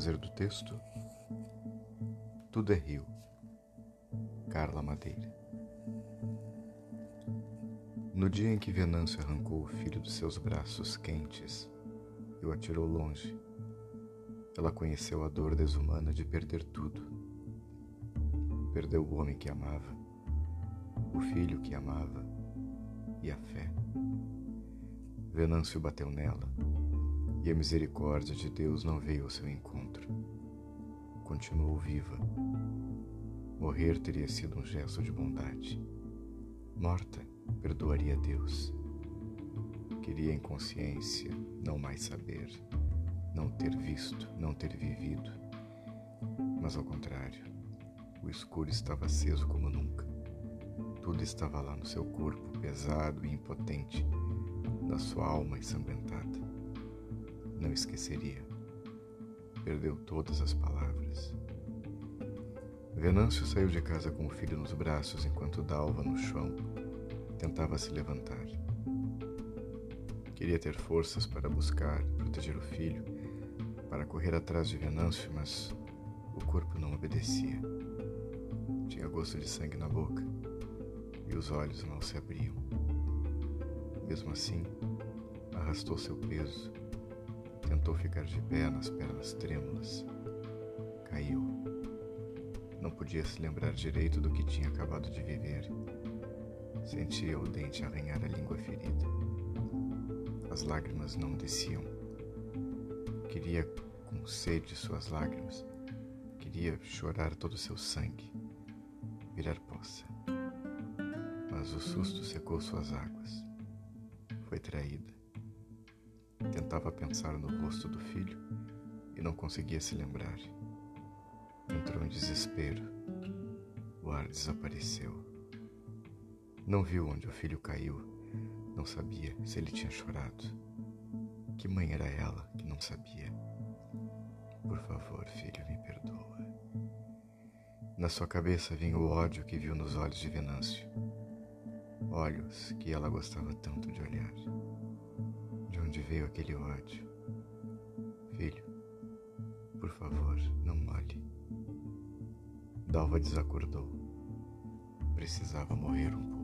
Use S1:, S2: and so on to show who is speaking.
S1: fazer do texto Tudo é Rio, Carla Madeira. No dia em que Venâncio arrancou o filho dos seus braços quentes e o atirou longe, ela conheceu a dor desumana de perder tudo. Perdeu o homem que amava, o filho que amava e a fé. Venâncio bateu nela e a misericórdia de Deus não veio ao seu encontro. Continuou viva. Morrer teria sido um gesto de bondade. Morta, perdoaria Deus. Queria em consciência não mais saber, não ter visto, não ter vivido. Mas ao contrário, o escuro estava aceso como nunca. Tudo estava lá no seu corpo, pesado e impotente, na sua alma ensangrentada não esqueceria. Perdeu todas as palavras. Venâncio saiu de casa com o filho nos braços enquanto Dalva, no chão, tentava se levantar. Queria ter forças para buscar, proteger o filho, para correr atrás de Venâncio, mas o corpo não obedecia. Tinha gosto de sangue na boca e os olhos não se abriam. Mesmo assim, arrastou seu peso Tentou ficar de pé nas pernas trêmulas. Caiu. Não podia se lembrar direito do que tinha acabado de viver. Sentia o dente arranhar a língua ferida. As lágrimas não desciam. Queria, com sede, suas lágrimas. Queria chorar todo o seu sangue, virar poça. Mas o susto secou suas águas. Foi traída. Tentava pensar no rosto do filho e não conseguia se lembrar. Entrou em desespero. O ar desapareceu. Não viu onde o filho caiu. Não sabia se ele tinha chorado. Que mãe era ela que não sabia? Por favor, filho, me perdoa. Na sua cabeça vinha o ódio que viu nos olhos de Venâncio. Olhos que ela gostava tanto de olhar onde veio aquele ódio. Filho, por favor, não molhe. Dalva desacordou. Precisava morrer um pouco.